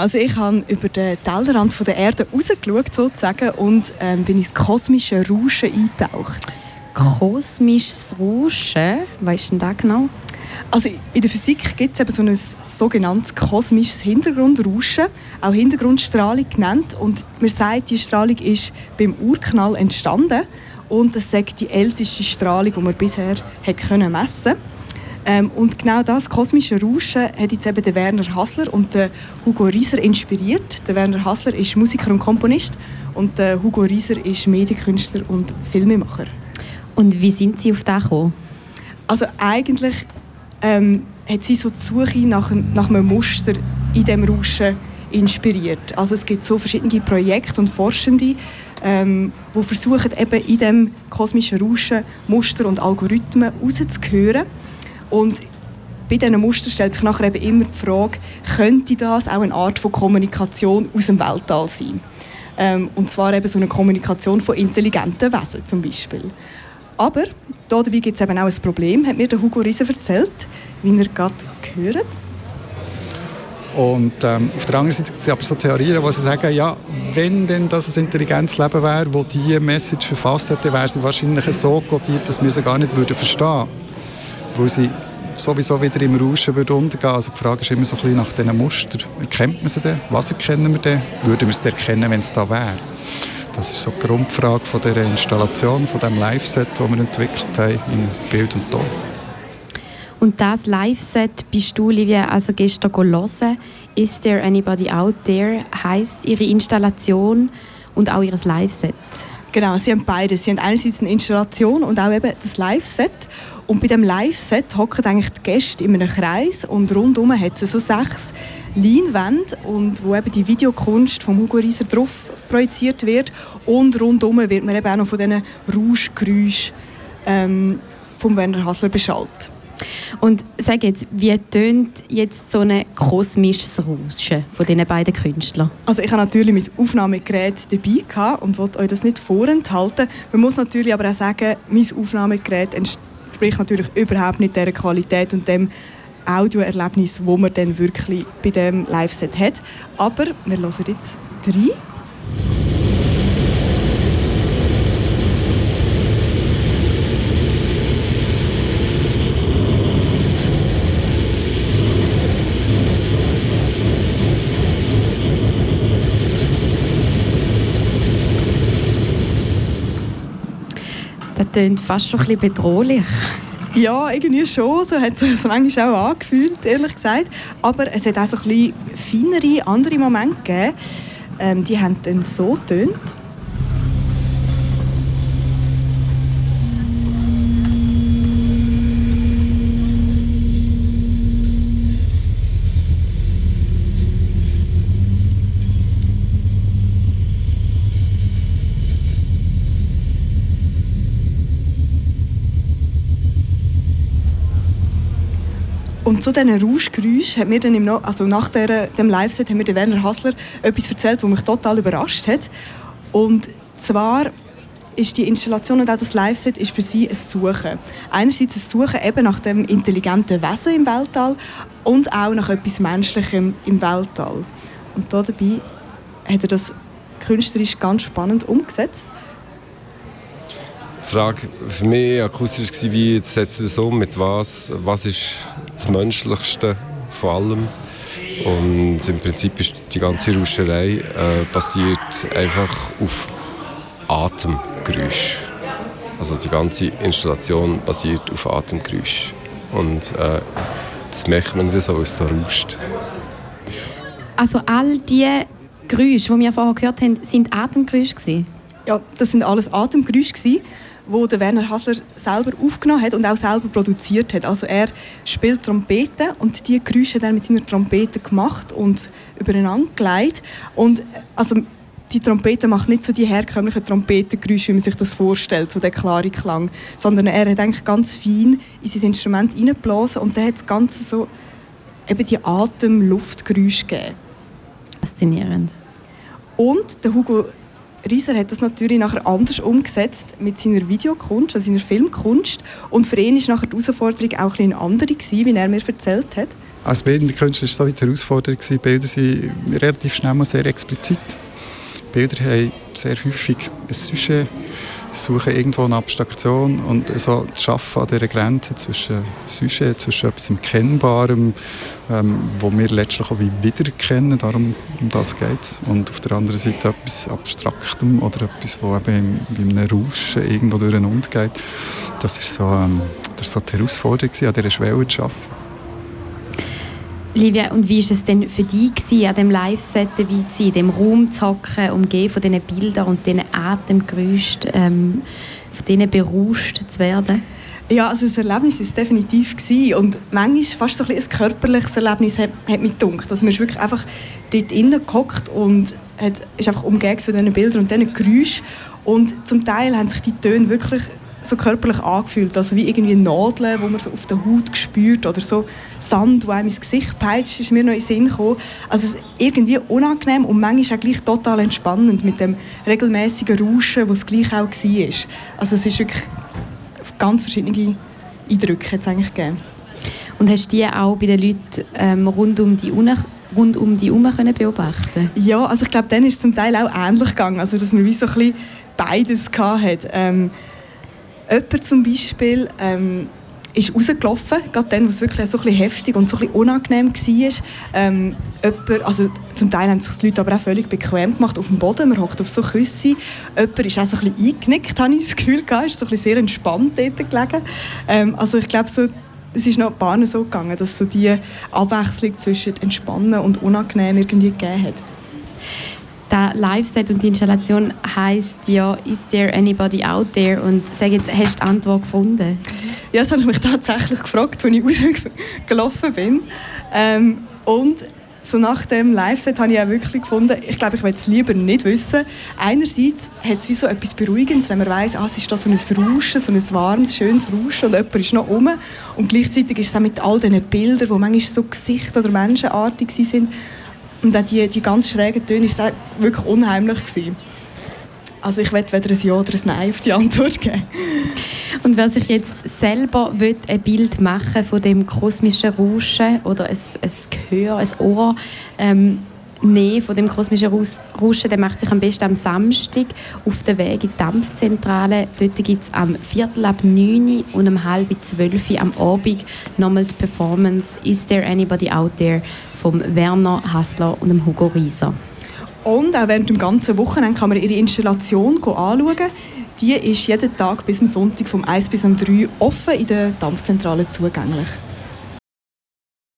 Also ich habe über den Tellerrand der Erde rausgeschaut sozusagen und ähm, bin ins kosmische Rauschen eingetaucht. Kosmisches Rauschen? Was ist denn das genau? Also in der Physik gibt es eben so ein sogenanntes kosmisches Hintergrundrauschen, auch Hintergrundstrahlung genannt. Und man sagt, die Strahlung ist beim Urknall entstanden und das sagt die älteste Strahlung, die man bisher hat messen ähm, Und genau das kosmische Rauschen hat jetzt eben der Werner Hasler und der Hugo Rieser inspiriert. Der Werner Hasler ist Musiker und Komponist und der Hugo Rieser ist Medienkünstler und Filmemacher. Und wie sind Sie auf das gekommen? Also eigentlich ähm, hat sie so die Suche nach, nach einem Muster in dem Rauschen inspiriert. Also es gibt so verschiedene Projekte und Forschende, ähm, die versuchen eben in dem kosmischen Rauschen Muster und Algorithmen rauszuhören. Und bei diesen Mustern stellt sich nachher eben immer die Frage, könnte das auch eine Art von Kommunikation aus dem Weltall sein? Ähm, und zwar eben so eine Kommunikation von intelligenten Wesen zum Beispiel. Aber dabei gibt es eben auch ein Problem, hat mir der Hugo Riese erzählt, wie er gerade gehört. Und ähm, auf der anderen Seite gibt es aber so Theorien, die sagen, ja, wenn denn das ein intelligentes Leben wäre, das diese Message verfasst hätte, wäre sie wahrscheinlich so codiert, dass wir sie gar nicht würden verstehen würden. Weil sie sowieso wieder im Rauschen würde untergehen. Also die Frage ist immer so ein bisschen nach diesen Mustern. Erkennt man sie denn? Was erkennen wir denn? Würden wir es erkennen, wenn es da wäre? Das ist so die Grundfrage von der Installation, von dem Live-Set, das wir entwickelt haben in Bild und Ton. Und das Live-Set bist du, Livia, also gestern hören. Is There Anybody Out There heisst ihre Installation und auch ihr Live-Set. Genau, sie haben beides. Sie haben einerseits eine Installation und auch eben das Live-Set. Und bei dem Live-Set hocken eigentlich die Gäste in einem Kreis und rundum hat es so sechs Leinwände und wo eben die Videokunst von Hugo Rieser drauf projiziert wird und rundum wird man eben auch noch von diesen Rauschgeräuschen ähm, von Werner Hasler beschallt. Und sag jetzt, wie tönt jetzt so ein kosmisches Rauschen von diesen beiden Künstlern? Also ich habe natürlich mein Aufnahmegerät dabei gehabt und wollte euch das nicht vorenthalten. Man muss natürlich aber auch sagen, mein Aufnahmegerät entspricht natürlich überhaupt nicht der Qualität und dem Audioerlebnis, wo man dann wirklich bei dem Live-Set hat. Aber wir hören jetzt drei. Das klingt fast schon ein bisschen bedrohlich. Ja, irgendwie schon. So hat es manchmal auch angefühlt, ehrlich gesagt. Aber es hat auch so ein bisschen feinere, andere Momente gegeben. Ähm, die haben dann so getönt. Und zu diesen Rauschgeräuschen hat mir dann im no also nach der, dem Live-Set hat mir der Werner Hassler etwas erzählt, was mich total überrascht hat. Und zwar ist die Installation und auch das Live-Set ist für sie ein Suchen. Einerseits ein Suchen eben nach dem intelligenten Wesen im Weltall und auch nach etwas Menschlichem im Weltall. Und dabei hat er das künstlerisch ganz spannend umgesetzt. Die Frage für mich akustisch war, wie setzt es um, mit was, was ist das Menschlichste von allem. Und im Prinzip ist die ganze Rauscherei äh, basiert einfach auf Atemgeräusch. Also die ganze Installation basiert auf Atemgeräusch. Und äh, das merkt man nicht so, weil es so rauscht. Also all die Geräusche, die wir vorher gehört haben, sind Atemgeräusche? Ja, das sind alles Atemgeräusche wo der Werner Hasler selber aufgenommen hat und auch selber produziert hat. Also er spielt Trompete und die Geräusche hat er mit seiner Trompete gemacht und übereinander gelegt. Und also die Trompete macht nicht so die herkömmlichen Trompetengeräusche, wie man sich das vorstellt, so der klare Klang, sondern er hat eigentlich ganz fein in sein Instrument hineingeblasen und dann hat das Ganze so eben die Atem-Luftgeräusche gegeben. Faszinierend. Und der Hugo Rieser hat das natürlich nachher anders umgesetzt mit seiner Videokunst, also seiner Filmkunst. Und für ihn war die Herausforderung auch ein eine andere, gewesen, wie er mir erzählt hat. als bildende Künstler war es so die Herausforderung, Bilder sind relativ schnell mal sehr explizit. Bilder haben sehr häufig ein Sujet, suchen irgendwo eine Abstraktion und so das Schaffen an dieser Grenze zwischen Sujet, zwischen etwas Kennbarem, ähm, wo wir letztlich auch wie wiedererkennen, darum um das geht es. Und auf der anderen Seite etwas Abstraktem oder etwas, wo eben wie einem Rauschen irgendwo durcheinander geht. Das ist so, ähm, das ist so die Herausforderung, an dieser Schwelle zu arbeiten. Livia, und wie war es denn für dich, an dem Live-Set dabei zu sein, in dem Raum zu hocken, umgeben von diesen Bildern und diesen Atemgeräuschen, ähm, von denen berauscht zu werden? Ja, also das Erlebnis war es definitiv. Gewesen. Und manchmal fast so ein, ein körperliches Erlebnis hat, hat mich gedacht. Also man ist wirklich einfach dort innen gehockt und hat, ist einfach umgeben von diesen Bildern und diesen Geräuschen. Und zum Teil haben sich die Töne wirklich so körperlich angefühlt. Also wie irgendwie Nadeln, die man so auf der Haut spürt oder so Sand, der einem ins Gesicht peitscht, ist mir noch in den Sinn gekommen. Also es ist irgendwie unangenehm und manchmal auch gleich total entspannend mit dem regelmäßigen Rauschen, das es gleich auch war. Also es ist wirklich ganz verschiedene Eindrücke jetzt eigentlich gegeben. Und hast du die auch bei den Leuten ähm, rund um die Uni rund um die herum beobachten Ja, also ich glaube, dann ist es zum Teil auch ähnlich gegangen, also dass man wie so ein bisschen beides hatte. Ähm, Jemand zum Beispiel ähm, ist rausgelaufen, gerade dann, wo es wirklich so ein heftig und so ein unangenehm war. Ähm, jemand, also zum Teil haben sich die Leute aber auch völlig bequem gemacht auf dem Boden, man hockt auf so Küsse. Jemand ist auch so ein bisschen eingenickt, habe ich das Gefühl gehabt, ist so ein sehr entspannt dort gelegen. Ähm, also ich glaube, so, es ist noch ein paar so gegangen, dass so die Abwechslung zwischen Entspannen und Unangenehm irgendwie gegeben hat der Live-Set und die Installation heißt ja «Is there anybody out there?» und sag jetzt, hast du die Antwort gefunden? Ja, das habe ich mich tatsächlich gefragt, als ich rausgelaufen bin. Ähm, und so nach dem Live-Set habe ich auch wirklich gefunden, ich glaube, ich will es lieber nicht wissen. Einerseits hat es wie so etwas Beruhigendes, wenn man weiss, ah, es ist da so ein Rauschen, so ein warmes, schönes Rauschen und jemand ist noch rum. Und gleichzeitig ist es auch mit all diesen Bildern, die manchmal so Gesichter oder menschenartig sind, und auch die, die ganz schrägen Töne war wirklich unheimlich. Gewesen. Also ich werde weder ein Ja oder ein Nein auf die Antwort geben. Und wer sich jetzt selber will, ein Bild machen von dem kosmischen Rauschen oder ein, ein Gehör, ein Ohr ähm, nehmen von dem kosmischen Rauschen, der macht sich am besten am Samstag auf den Weg in die Dampfzentrale. Dort gibt es am Viertel ab 9 und um halb 12 am Abend nochmal die Performance «Is there anybody out there?» von Werner Hassler und Hugo Rieser. Und auch während dem ganzen Wochenende kann man ihre Installation anschauen. Die ist jeden Tag bis zum Sonntag vom 1 bis 3 offen in der Dampfzentrale zugänglich.